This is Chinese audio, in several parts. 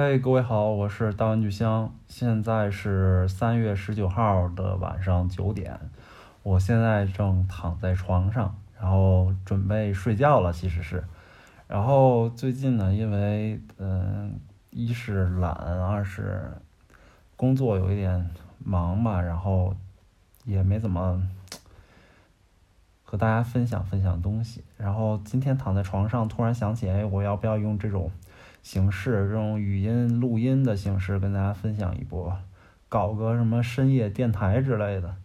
嘿各位好，我是大文具香，现在是三月十九号的晚上九点，我现在正躺在床上，然后准备睡觉了，其实是，然后最近呢，因为嗯，一是懒，二是工作有一点忙吧，然后也没怎么和大家分享分享东西，然后今天躺在床上，突然想起，哎，我要不要用这种。形式这种语音录音的形式跟大家分享一波，搞个什么深夜电台之类的，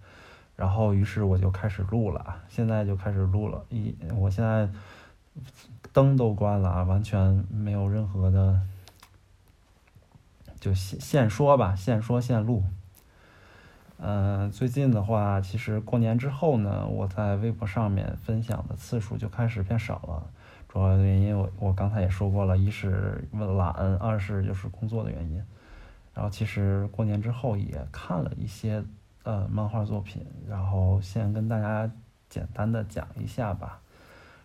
然后于是我就开始录了，现在就开始录了。一我现在灯都关了啊，完全没有任何的，就现现说吧，现说现录。嗯、最近的话，其实过年之后呢，我在微博上面分享的次数就开始变少了。主要原因我我刚才也说过了，一是懒，二是就是工作的原因。然后其实过年之后也看了一些呃漫画作品，然后先跟大家简单的讲一下吧。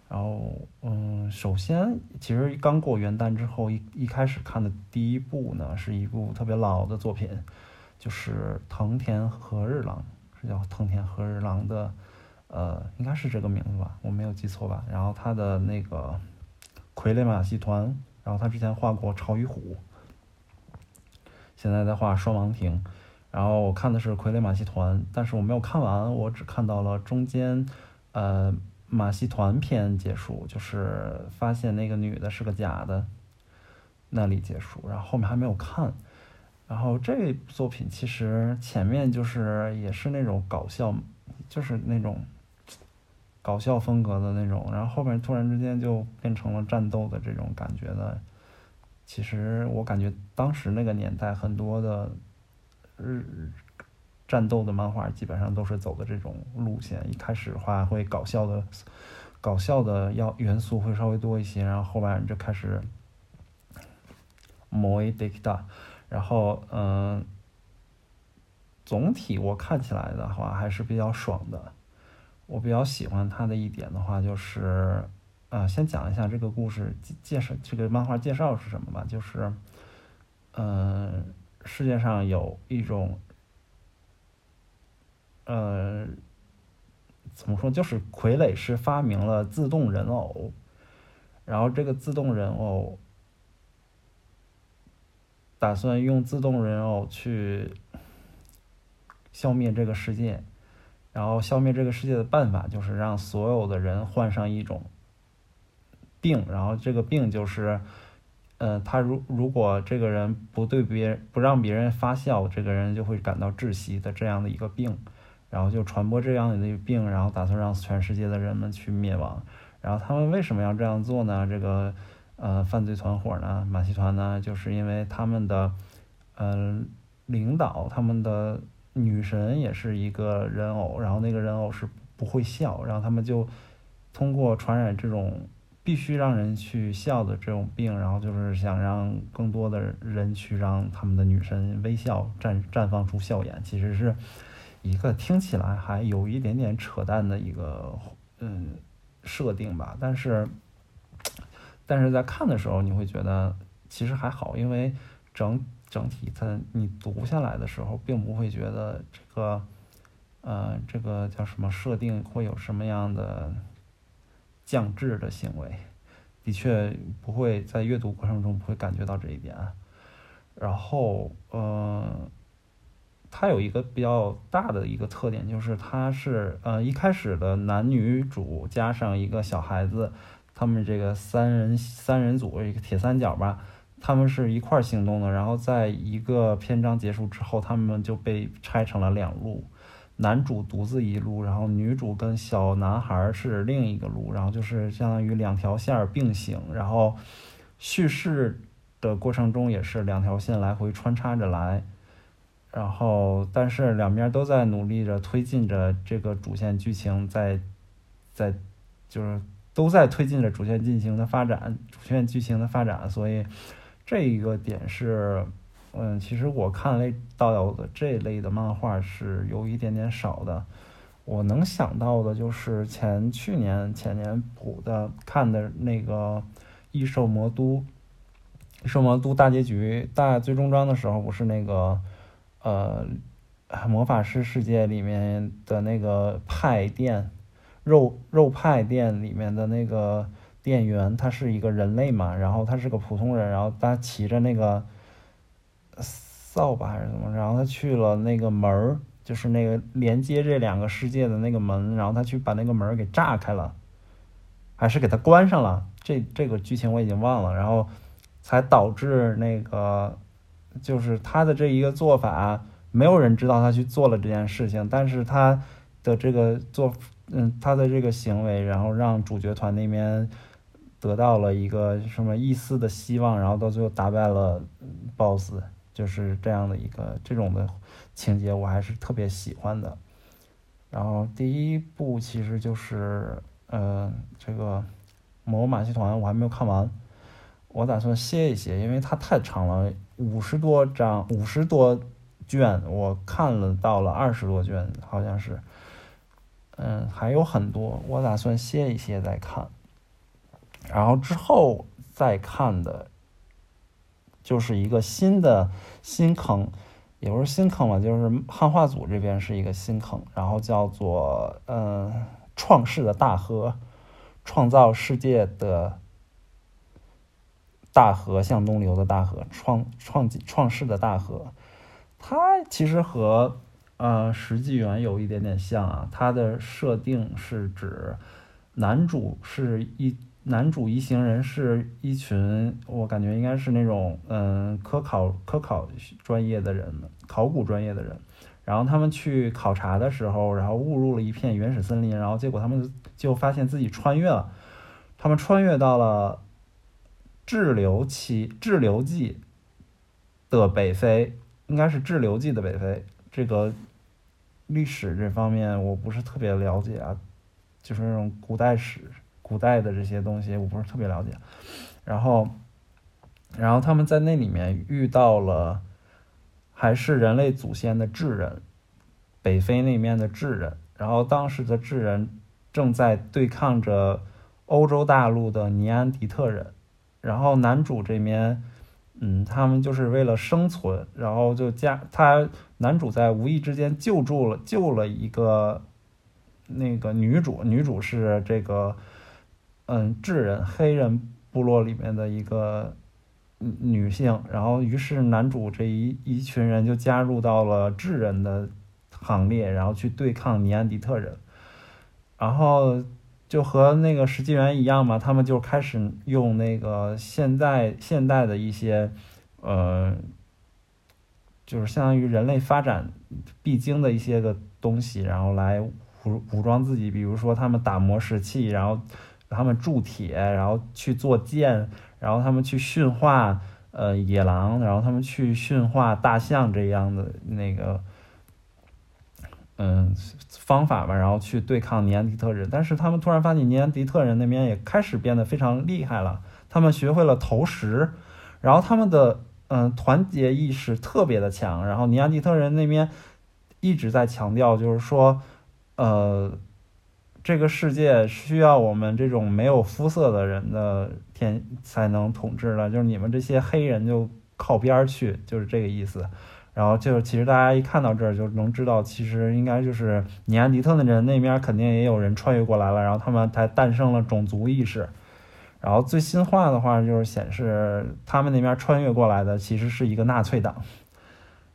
然后嗯，首先其实刚过元旦之后一一开始看的第一部呢，是一部特别老的作品，就是藤田和日郎，是叫藤田和日郎的。呃，应该是这个名字吧，我没有记错吧。然后他的那个傀儡马戏团，然后他之前画过《潮与虎》，现在在画《双王庭》。然后我看的是《傀儡马戏团》，但是我没有看完，我只看到了中间，呃，马戏团篇结束，就是发现那个女的是个假的，那里结束，然后后面还没有看。然后这作品其实前面就是也是那种搞笑，就是那种。搞笑风格的那种，然后后面突然之间就变成了战斗的这种感觉的。其实我感觉当时那个年代很多的日战斗的漫画基本上都是走的这种路线。一开始的话会搞笑的，搞笑的要元素会稍微多一些，然后后面就开始萌えてきた，然后嗯，总体我看起来的话还是比较爽的。 我比较喜欢他的一点的话，就是，呃，先讲一下这个故事介介绍，这个漫画介绍是什么吧。就是，嗯、世界上有一种，呃，怎么说，就是傀儡师发明了自动人偶，然后这个自动人偶打算用自动人偶去消灭这个世界。然后消灭这个世界的办法就是让所有的人患上一种病，然后这个病就是，呃，他如如果这个人不对别人不让别人发笑，这个人就会感到窒息的这样的一个病，然后就传播这样的一个病，然后打算让全世界的人们去灭亡。然后他们为什么要这样做呢？这个呃犯罪团伙呢，马戏团呢，就是因为他们的呃领导他们的。女神也是一个人偶，然后那个人偶是不会笑，然后他们就通过传染这种必须让人去笑的这种病，然后就是想让更多的人去让他们的女神微笑，绽绽放出笑颜。其实是一个听起来还有一点点扯淡的一个嗯设定吧，但是但是在看的时候你会觉得其实还好，因为整。整体它你读下来的时候，并不会觉得这个，呃，这个叫什么设定会有什么样的降智的行为，的确不会在阅读过程中不会感觉到这一点。然后，呃，它有一个比较大的一个特点，就是它是呃一开始的男女主加上一个小孩子，他们这个三人三人组一个铁三角吧。他们是一块儿行动的，然后在一个篇章结束之后，他们就被拆成了两路，男主独自一路，然后女主跟小男孩是另一个路，然后就是相当于两条线并行，然后叙事的过程中也是两条线来回穿插着来，然后但是两边都在努力着推进着这个主线剧情在，在在就是都在推进着主线进行的发展，主线剧情的发展，所以。这一个点是，嗯，其实我看类到的这类的漫画是有一点点少的。我能想到的就是前去年前年补的看的那个《异兽魔都》，圣魔都大结局大最终章的时候，不是那个呃魔法师世界里面的那个派店肉肉派店里面的那个店员，他是一个人类嘛，然后他是个普通人，然后他骑着那个扫把还是怎么，然后他去了那个门儿，就是那个连接这两个世界的那个门，然后他去把那个门给炸开了，还是给他关上了，这这个剧情我已经忘了，然后。才导致那个，就是他的这一个做法，没有人知道他去做了这件事情，但是他的这个做，嗯，他的这个行为，然后让主角团那边得到了一个什么一丝的希望，然后到最后打败了 BOSS，就是这样的一个这种的情节，我还是特别喜欢的。然后第一部其实就是，呃，这个魔偶马戏团我还没有看完。我打算歇一歇，因为它太长了，五十多章，五十多卷，我看了到了二十多卷，好像是，嗯，还有很多，我打算歇一歇再看，然后之后再看的，就是一个新的新坑，也不是新坑吧，就是汉化组这边是一个新坑，然后叫做嗯，创世的大河，创造世界的。大河向东流的大河，创创创世的大河，它其实和呃石纪元有一点点像啊。它的设定是指男主是一男主一行人是一群，我感觉应该是那种嗯科考科考专业的人，考古专业的人。然后他们去考察的时候，然后误入了一片原始森林，然后结果他们就发现自己穿越了，他们穿越到了。滞留期，滞留纪的北非，应该是滞留纪的北非。这个历史这方面我不是特别了解啊，就是那种古代史、古代的这些东西我不是特别了解。然后，然后他们在那里面遇到了还是人类祖先的智人，北非那边的智人。然后当时的智人正在对抗着欧洲大陆的尼安迪特人。然后男主这边，嗯，他们就是为了生存，然后就加他男主在无意之间救助了救了一个那个女主，女主是这个嗯智人黑人部落里面的一个女性，然后于是男主这一一群人就加入到了智人的行列，然后去对抗尼安迪特人，然后。就和那个石纪元一样嘛，他们就开始用那个现在现代的一些，呃，就是相当于人类发展必经的一些个东西，然后来武武装自己。比如说，他们打磨石器，然后他们铸铁，然后去做剑，然后他们去驯化呃野狼，然后他们去驯化大象这样的那个。嗯，方法吧，然后去对抗尼安迪特人，但是他们突然发现尼安迪特人那边也开始变得非常厉害了，他们学会了投石，然后他们的嗯团结意识特别的强，然后尼安迪特人那边一直在强调，就是说，呃，这个世界需要我们这种没有肤色的人的天才能统治了，就是你们这些黑人就靠边去，就是这个意思。然后就其实大家一看到这儿就能知道，其实应该就是尼安迪特的人那边肯定也有人穿越过来了，然后他们才诞生了种族意识。然后最新话的话就是显示他们那边穿越过来的其实是一个纳粹党。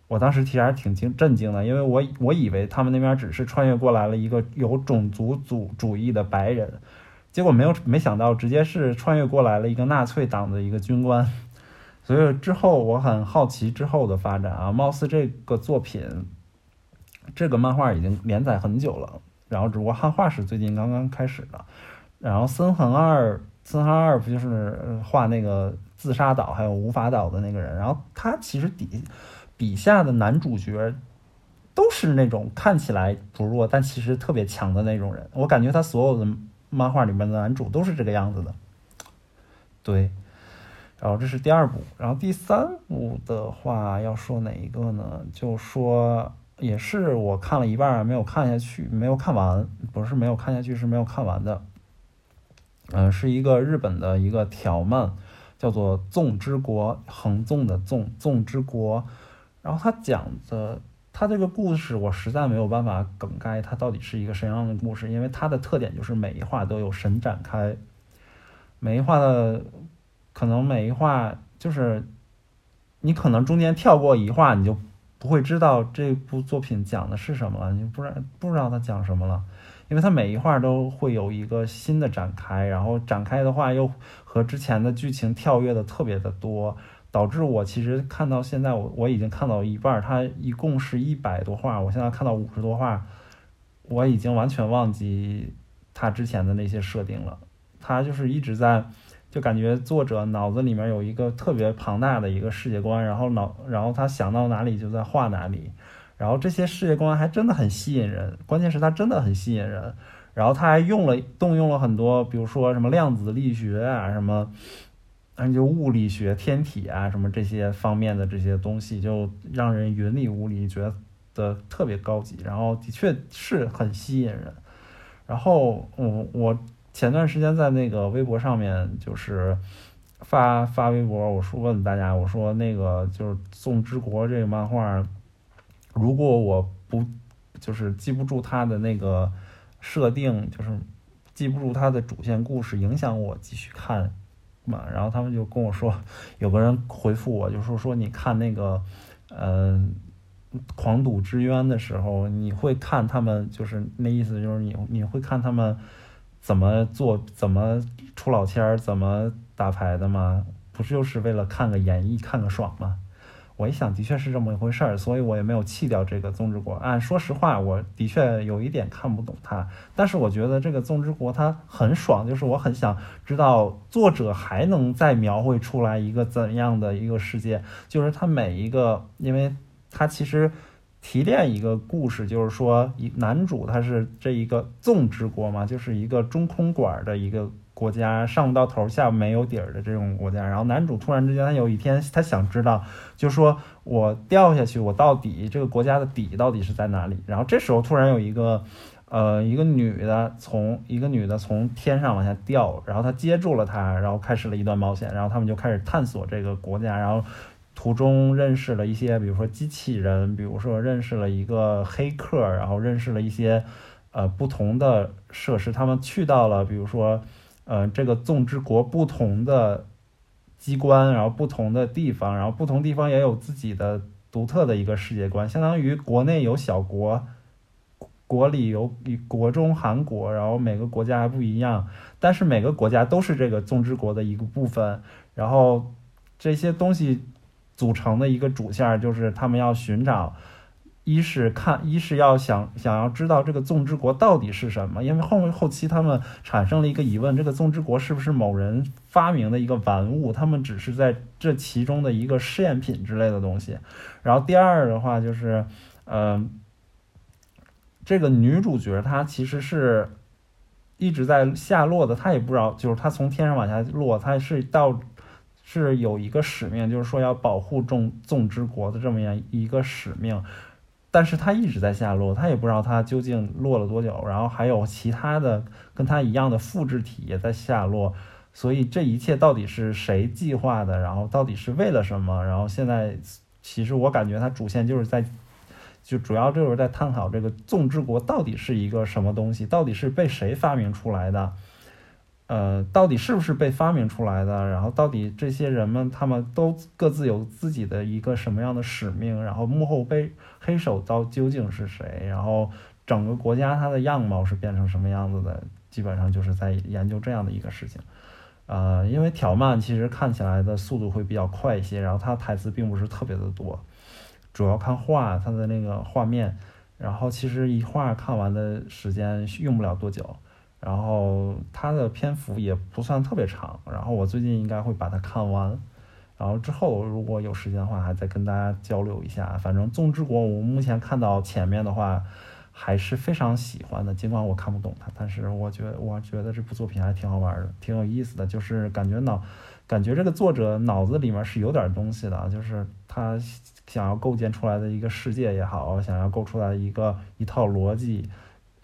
我当时其实还挺惊震惊的，因为我我以为他们那边只是穿越过来了一个有种族主主义的白人，结果没有没想到直接是穿越过来了一个纳粹党的一个军官。所以之后我很好奇之后的发展啊，貌似这个作品，这个漫画已经连载很久了，然后只不过汉化是最近刚刚开始的。然后森恒二，森恒二不就是画那个自杀岛还有无法岛的那个人？然后他其实底笔下的男主角都是那种看起来不弱，但其实特别强的那种人。我感觉他所有的漫画里面的男主都是这个样子的，对。然后这是第二部，然后第三部的话要说哪一个呢？就说也是我看了一半没有看下去，没有看完，不是没有看下去，是没有看完的。嗯、是一个日本的一个条漫，叫做《纵之国》，横纵的纵，纵之国。然后他讲的，他这个故事我实在没有办法梗概，它到底是一个什么样的故事，因为它的特点就是每一话都有神展开，每一话的可能每一话就是你可能中间跳过一话，你就不会知道这部作品讲的是什么了，你不知道不知道它讲什么了。因为它每一话都会有一个新的展开，然后展开的话又和之前的剧情跳跃的特别的多，导致我其实看到现在我我已经看到一半，它一共是一百多话，我现在看到五十多话，我已经完全忘记他之前的那些设定了。他就是一直在，就感觉作者脑子里面有一个特别庞大的一个世界观，然后脑然后他想到哪里就在画哪里。然后这些世界观还真的很吸引人，关键是它真的很吸引人。然后他还用了动用了很多，比如说什么量子力学啊，什么，嗯，就物理学、天体啊，什么这些方面的这些东西，就让人云里雾里，觉得特别高级。然后的确是很吸引人。然后我我前段时间在那个微博上面就是发发微博，我说问大家，我说那个就是《宋之国》这个漫画。如果我不就是记不住他的那个设定，就是记不住他的主线故事，影响我继续看嘛？然后他们就跟我说，有个人回复我，就说说你看那个，嗯、狂赌之渊的时候，你会看他们，就是那意思就是你你会看他们怎么做，怎么出老千儿，怎么打牌的吗？不就是为了看个演绎，看个爽吗？我一想，的确是这么一回事儿，所以我也没有弃掉这个《宗之国》。按说实话，我的确有一点看不懂它，但是我觉得这个《宗之国》它很爽，就是我很想知道作者还能再描绘出来一个怎样的一个世界，就是它每一个，因为它其实提炼一个故事，就是说一男主他是这一个纵之国嘛，就是一个中空管儿的一个。国家上不到头，下没有底儿的这种国家，然后男主突然之间，他有一天他想知道，就说我掉下去，我到底这个国家的底到底是在哪里？然后这时候突然有一个，呃，一个女的从一个女的从天上往下掉，然后他接住了她，然后开始了一段冒险，然后他们就开始探索这个国家，然后途中认识了一些，比如说机器人，比如说认识了一个黑客，然后认识了一些呃不同的设施，他们去到了，比如说。呃，这个纵之国不同的机关，然后不同的地方，然后不同地方也有自己的独特的一个世界观，相当于国内有小国，国里有国中韩国，然后每个国家还不一样，但是每个国家都是这个纵之国的一个部分，然后这些东西组成的一个主线就是他们要寻找。一是看，一是要想想要知道这个纵之国到底是什么，因为后后期他们产生了一个疑问：这个纵之国是不是某人发明的一个玩物？他们只是在这其中的一个试验品之类的东西。然后第二的话就是，嗯、呃，这个女主角她其实是一直在下落的，她也不知道，就是她从天上往下落，她是到是有一个使命，就是说要保护众众之国的这么样一个使命。但是他一直在下落，他也不知道他究竟落了多久。然后还有其他的跟他一样的复制体也在下落，所以这一切到底是谁计划的？然后到底是为了什么？然后现在其实我感觉他主线就是在，就主要就是在探讨这个纵之国到底是一个什么东西，到底是被谁发明出来的。呃，到底是不是被发明出来的？然后到底这些人们他们都各自有自己的一个什么样的使命？然后幕后背黑手到究竟是谁？然后整个国家它的样貌是变成什么样子的？基本上就是在研究这样的一个事情。呃，因为条漫其实看起来的速度会比较快一些，然后它台词并不是特别的多，主要看画它的那个画面。然后其实一画看完的时间用不了多久。然后它的篇幅也不算特别长，然后我最近应该会把它看完，然后之后如果有时间的话，还再跟大家交流一下。反正《纵之国》我目前看到前面的话，还是非常喜欢的，尽管我看不懂它，但是我觉得我觉得这部作品还挺好玩的，挺有意思的，就是感觉脑感觉这个作者脑子里面是有点东西的，就是他想要构建出来的一个世界也好，想要构出来一个一套逻辑。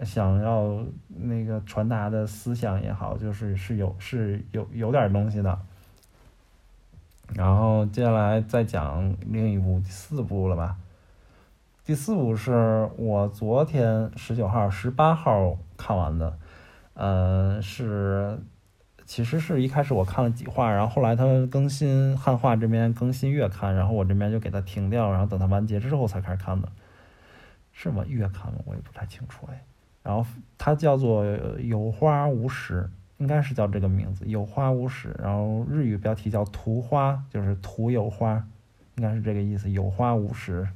想要那个传达的思想也好，就是是有是有有点东西的。然后接下来再讲另一部第四部了吧？第四部是我昨天十九号、十八号看完的，嗯，是其实是一开始我看了几话，然后后来他更新汉化这边更新月刊，然后我这边就给它停掉，然后等它完结之后才开始看的，是吗？月刊吗？我也不太清楚哎。然后它叫做有花无实。应该是叫这个名字，有花无实。然后日语标题叫图花，就是图有花，应该是这个意思。有花无实。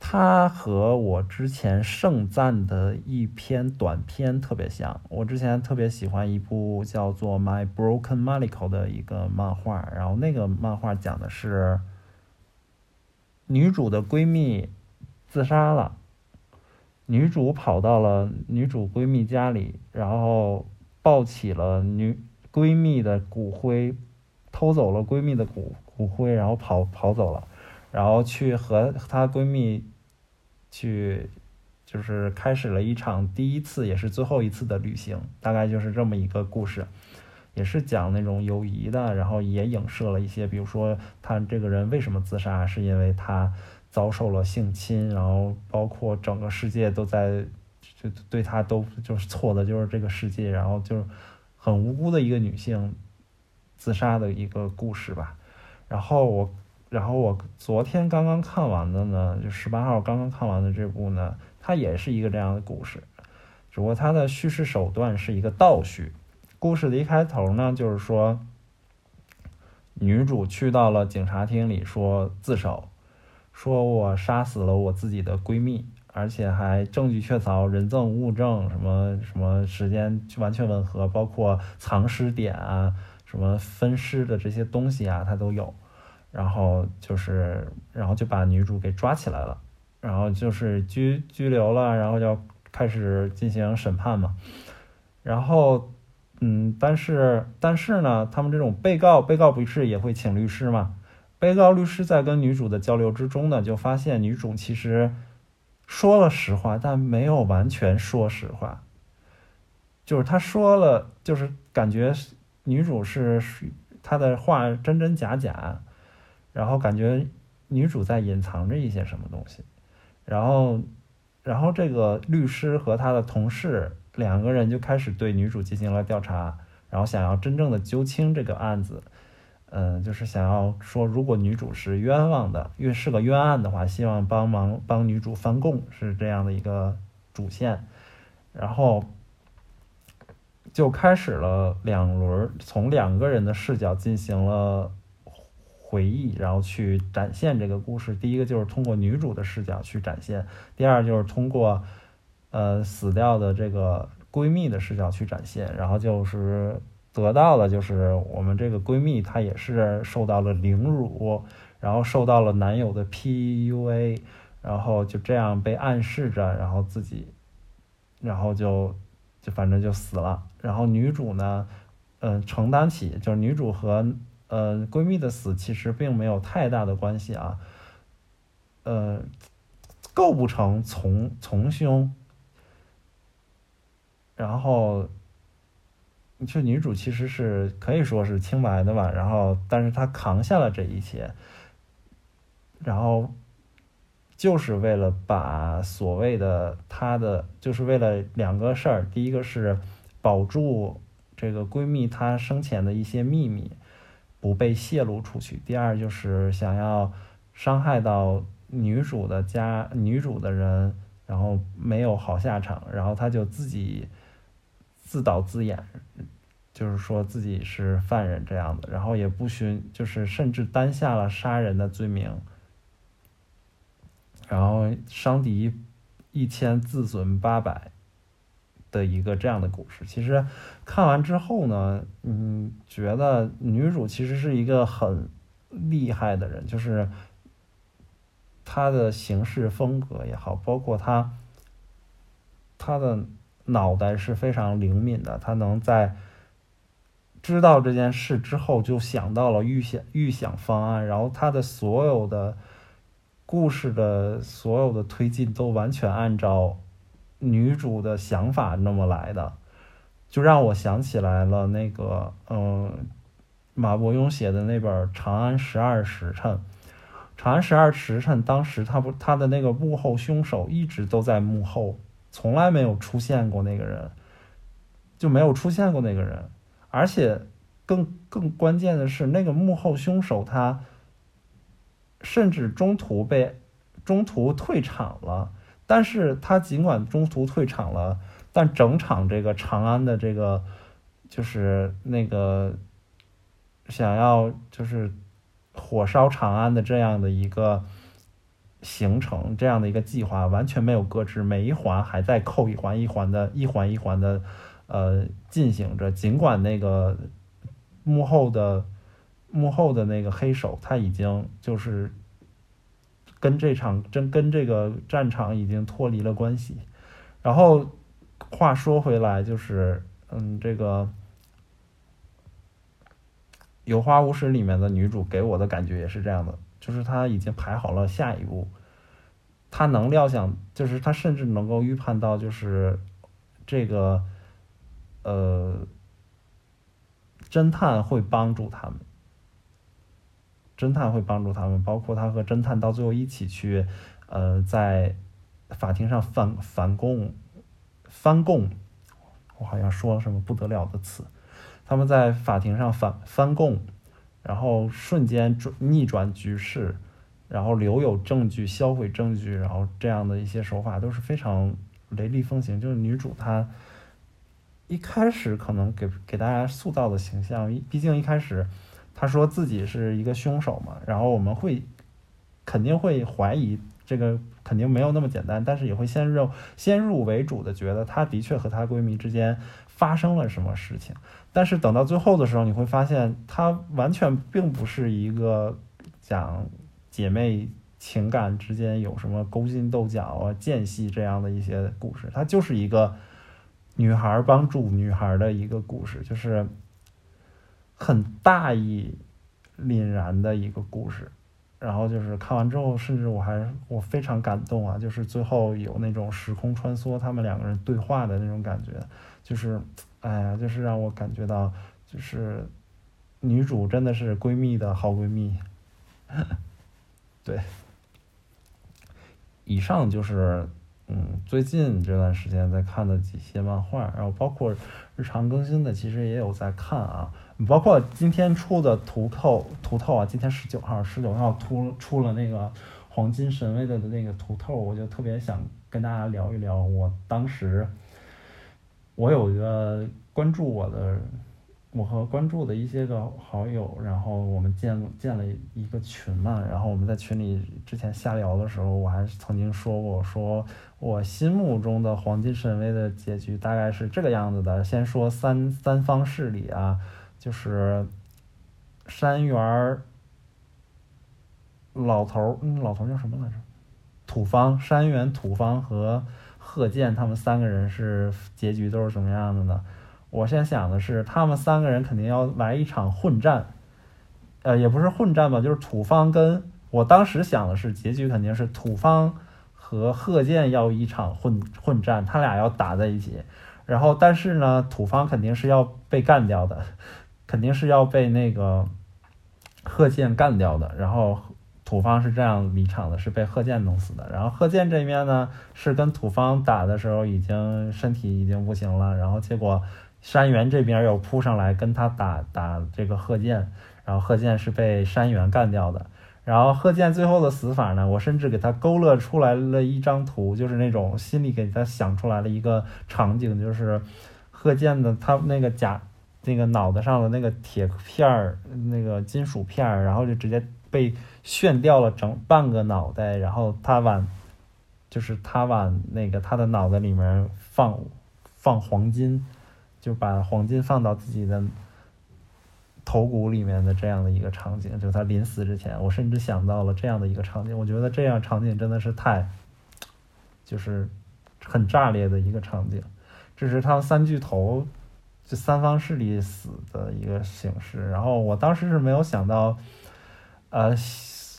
它和我之前盛赞的一篇短篇特别像。我之前特别喜欢一部叫做《My Broken Mariko》的一个漫画，然后那个漫画讲的是女主的闺蜜自杀了。女主跑到了女主闺蜜家里，然后抱起了女闺蜜的骨灰，偷走了闺蜜的骨骨灰，然后跑跑走了，然后去和她闺蜜去，就是开始了一场第一次也是最后一次的旅行，大概就是这么一个故事，也是讲那种友谊的，然后也影射了一些，比如说他这个人为什么自杀，是因为他。遭受了性侵，然后包括整个世界都在就对她都就是错的，就是这个世界，然后就很无辜的一个女性自杀的一个故事吧。然后我，然后我昨天刚刚看完的呢，就十八号刚刚看完的这部呢，它也是一个这样的故事，只不过它的叙事手段是一个倒叙。故事的一开头呢，就是说女主去到了警察厅里说自首。说我杀死了我自己的闺蜜，而且还证据确凿，人证物证什么什么时间完全吻合，包括藏尸点啊，什么分尸的这些东西啊，他都有。然后就是，然后就把女主给抓起来了，然后就是拘拘留了，然后就开始进行审判嘛。然后，嗯，但是但是呢，他们这种被告，被告不是也会请律师吗？被告律师在跟女主的交流之中呢，就发现女主其实说了实话，但没有完全说实话。就是他说了，就是感觉女主是她的话真真假假，然后感觉女主在隐藏着一些什么东西。然后，然后这个律师和他的同事两个人就开始对女主进行了调查，然后想要真正的揪清这个案子。嗯，就是想要说，如果女主是冤枉的，因为是个冤案的话，希望帮忙帮女主翻供，是这样的一个主线。然后就开始了两轮，从两个人的视角进行了回忆，然后去展现这个故事。第一个就是通过女主的视角去展现，第二就是通过呃死掉的这个闺蜜的视角去展现，然后就是。得到的就是我们这个闺蜜，她也是受到了凌辱，然后受到了男友的 PUA，然后就这样被暗示着，然后自己，然后就就反正就死了。然后女主呢，嗯、承担起就是女主和呃闺蜜的死其实并没有太大的关系啊，呃，构不成从从凶，然后。就女主其实是可以说是清白的吧，然后但是她扛下了这一切，然后就是为了把所谓的她的，就是为了两个事儿，第一个是保住这个闺蜜她生前的一些秘密不被泄露出去，第二就是想要伤害到女主的家女主的人，然后没有好下场，然后她就自己。自导自演，就是说自己是犯人这样的，然后也不寻，就是甚至担下了杀人的罪名，然后伤敌一千，自损八百的一个这样的故事。其实看完之后呢，嗯，觉得女主其实是一个很厉害的人，就是她的行事风格也好，包括她她的。脑袋是非常灵敏的，他能在知道这件事之后就想到了预想预想方案，然后他的所有的故事的所有的推进都完全按照女主的想法那么来的，就让我想起来了那个嗯，马伯庸写的那本《长安十二时辰》。《长安十二时辰》当时他不他的那个幕后凶手一直都在幕后，从来没有出现过那个人，就没有出现过那个人，而且更更关键的是，那个幕后凶手他甚至中途被中途退场了。但是他尽管中途退场了，但整场这个长安的这个就是那个想要就是火烧长安的这样的一个行程，这样的一个计划完全没有搁置，每一环还在扣一环一环的，一环一环的呃进行着。尽管那个幕后的幕后的那个黑手他已经就是。跟这场真跟这个战场已经脱离了关系，然后话说回来，就是嗯，这个《有花无实》里面的女主给我的感觉也是这样的，就是他已经排好了下一步，他能料想，就是他甚至能够预判到，就是这个呃，侦探会帮助他们。侦探会帮助他们，包括他和侦探到最后一起去，呃，在法庭上反反供，翻供，我好像说了什么不得了的词。他们在法庭上反翻供，然后瞬间转逆转局势，然后留有证据，销毁证据，然后这样的一些手法都是非常雷厉风行。就是女主她一开始可能给给大家塑造的形象，毕竟一开始。他说自己是一个凶手嘛，然后我们会肯定会怀疑这个肯定没有那么简单，但是也会先入先入为主的觉得她的确和她闺蜜之间发生了什么事情，但是等到最后的时候，你会发现它完全并不是一个讲姐妹情感之间有什么勾心斗角啊、间隙这样的一些故事，它就是一个女孩帮助女孩的一个故事，就是。很大义凛然的一个故事，然后就是看完之后，甚至我还我非常感动啊！就是最后有那种时空穿梭，他们两个人对话的那种感觉，就是哎呀，就是让我感觉到，就是女主真的是闺蜜的好闺蜜。对，以上就是嗯最近这段时间在看的几些漫画，然后包括日常更新的，其实也有在看啊。包括今天出的图透图透啊，今天十九号，十九号出出了那个黄金神威的那个图透，我就特别想跟大家聊一聊。我当时我有一个关注我的，我和关注的一些个好友，然后我们建建了一个群嘛，然后我们在群里之前瞎聊的时候，我还曾经说过，说我心目中的黄金神威的结局大概是这个样子的。先说三三方势力啊。就是山原老头儿，嗯，老头儿叫什么来着？土方、山原、土方和贺建，他们三个人是结局都是什么样的呢？我先想的是，他们三个人肯定要来一场混战，呃，也不是混战吧，就是土方跟我当时想的是，结局肯定是土方和贺建要一场混混战，他俩要打在一起，然后但是呢，土方肯定是要被干掉的。肯定是要被那个贺建干掉的，然后土方是这样离场的，是被贺建弄死的。然后贺建这边呢，是跟土方打的时候已经身体已经不行了，然后结果山原这边又扑上来跟他打打这个贺建，然后贺建是被山原干掉的。然后贺建最后的死法呢，我甚至给他勾勒出来了一张图，就是那种心里给他想出来了一个场景，就是贺建的他那个甲。那个脑袋上的那个铁片儿，那个金属片儿，然后就直接被 炫掉了整半个脑袋，然后他往，就是他往那个他的脑袋里面放放黄金，就把黄金放到自己的头骨里面的这样的一个场景，就是他临死之前，我甚至想到了这样的一个场景，我觉得这样场景真的是太，就是很炸裂的一个场景，这是他三巨头。就三方势力死的一个形式，然后我当时是没有想到，呃，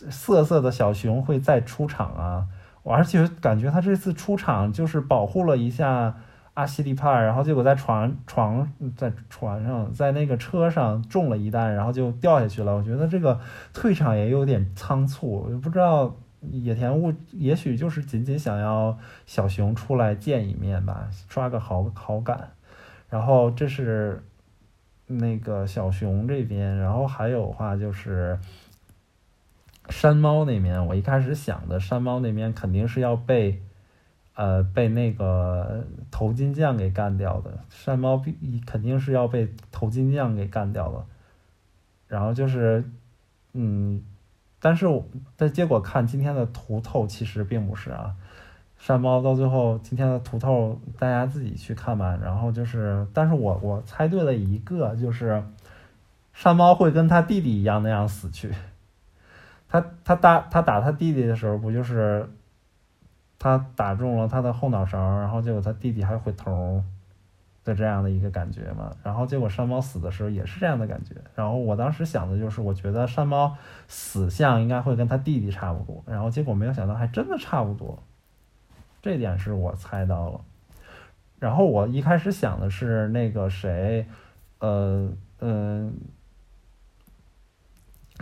瑟瑟的小熊会再出场啊！我而且感觉他这次出场就是保护了一下阿西利帕，然后结果在床床在船上，在那个车上中了一弹，然后就掉下去了。我觉得这个退场也有点仓促，我不知道野田雾也许就是仅仅想要小熊出来见一面吧，刷个好好感。然后这是那个小熊这边，然后还有话就是山猫那边，我一开始想的山猫那边肯定是要被。呃，被那个头巾匠给干掉的山猫必肯定是要被头巾匠给干掉了，然后就是，嗯，但是但结果看今天的图透其实并不是啊，山猫到最后今天的图透大家自己去看吧。然后就是，但是我我猜对了一个，就是山猫会跟他弟弟一样那样死去。他他打他打他弟弟的时候不就是？他打中了他的后脑勺，然后结果他弟弟还回头的这样的一个感觉嘛。然后结果山猫死的时候也是这样的感觉。然后我当时想的就是，我觉得山猫死相应该会跟他弟弟差不多。然后结果没有想到还真的差不多，这点是我猜到了。然后我一开始想的是那个谁，呃嗯、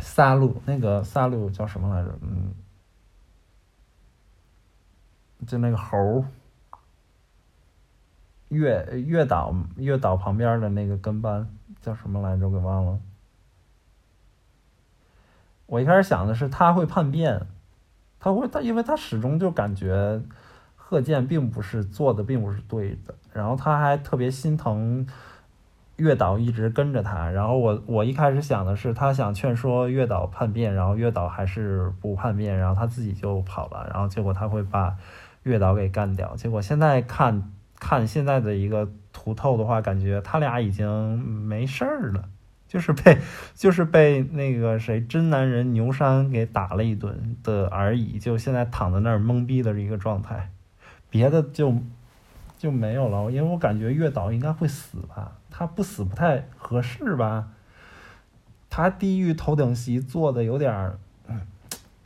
萨路，那个萨路叫什么来着？嗯。就那个猴，月月岛月岛旁边的那个跟班叫什么来着？我给忘了。我一开始想的是他会叛变，他会他，因为他始终就感觉贺建并不是做的并不是对的，然后他还特别心疼月岛一直跟着他，然后我我一开始想的是他想劝说月岛叛变，然后月岛还是不叛变，然后他自己就跑了，然后结果他会把。月岛给干掉，结果现在看看现在的一个图透的话，感觉他俩已经没事儿了，就是被就是被那个谁真男人牛山给打了一顿的而已，就现在躺在那儿懵逼的一个状态，别的就就没有了。因为我感觉月岛应该会死吧，他不死不太合适吧，他地狱头等席坐的有点儿，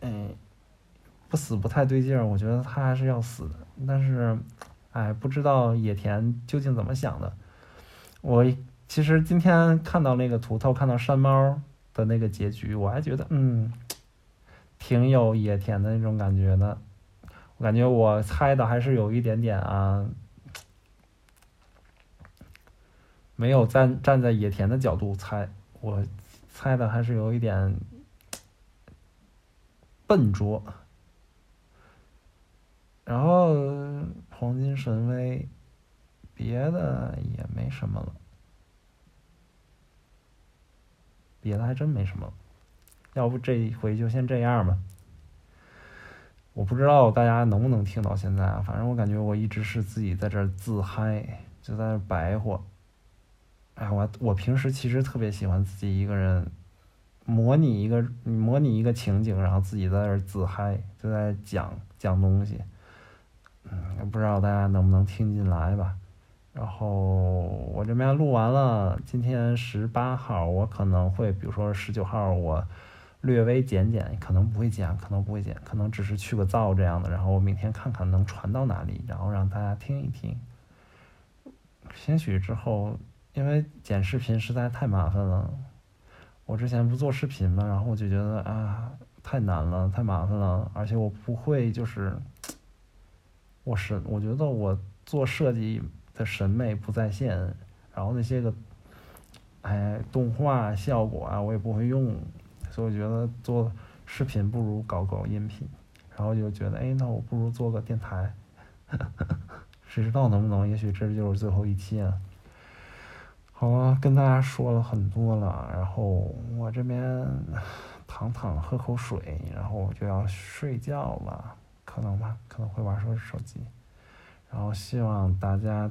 嗯。不死不太对劲儿，我觉得他还是要死的。但是，哎，不知道野田究竟怎么想的。我其实今天看到那个图透，看到山猫的那个结局，我还觉得嗯，挺有野田的那种感觉的。我感觉我猜的还是有一点点啊，没有站站在野田的角度猜，我猜的还是有一点笨拙。然后黄金神威，别的也没什么了，别的还真没什么，要不这一回就先这样吧。我不知道大家能不能听到现在啊，反正我感觉我一直是自己在这自嗨，就在这白活。哎，我我平时其实特别喜欢自己一个人模拟一个模拟一个情景，然后自己在这儿自嗨，就在讲讲东西。嗯，不知道大家能不能听进来吧。然后我这边录完了，今天十八号，我可能会，比如说十九号，我略微剪剪，可能不会剪，可能不会剪，可能只是去个噪这样的。然后我明天看看能传到哪里，然后让大家听一听。兴许之后，因为剪视频实在太麻烦了，我之前不做视频嘛，然后我就觉得啊，太难了，太麻烦了，而且我不会就是。我是我觉得我做设计的审美不在线，然后那些个，哎，动画效果啊，我也不会用，所以我觉得做视频不如搞搞音频，然后就觉得，哎，那我不如做个电台，谁知道能不能？也许这就是最后一期啊。好啊，跟大家说了很多了，然后我这边躺躺喝口水，然后我就要睡觉了。可能吧，可能会玩手手机，然后希望大家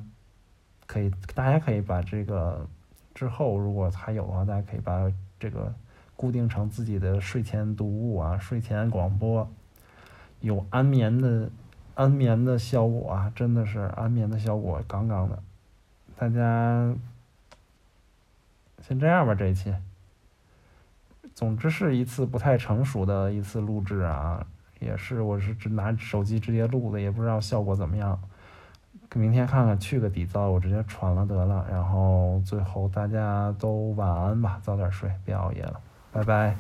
可以，大家可以把这个之后如果还有的话，大家可以把这个固定成自己的睡前读物啊，睡前广播，有安眠的安眠的效果啊，真的是安眠的效果，杠杠的。大家先这样吧，这一期，总之是一次不太成熟的一次录制啊。也是，我是只拿手机直接录的，也不知道效果怎么样。明天看看去个底噪，我直接传了得了。然后最后大家都晚安吧，早点睡，别熬夜了，拜拜。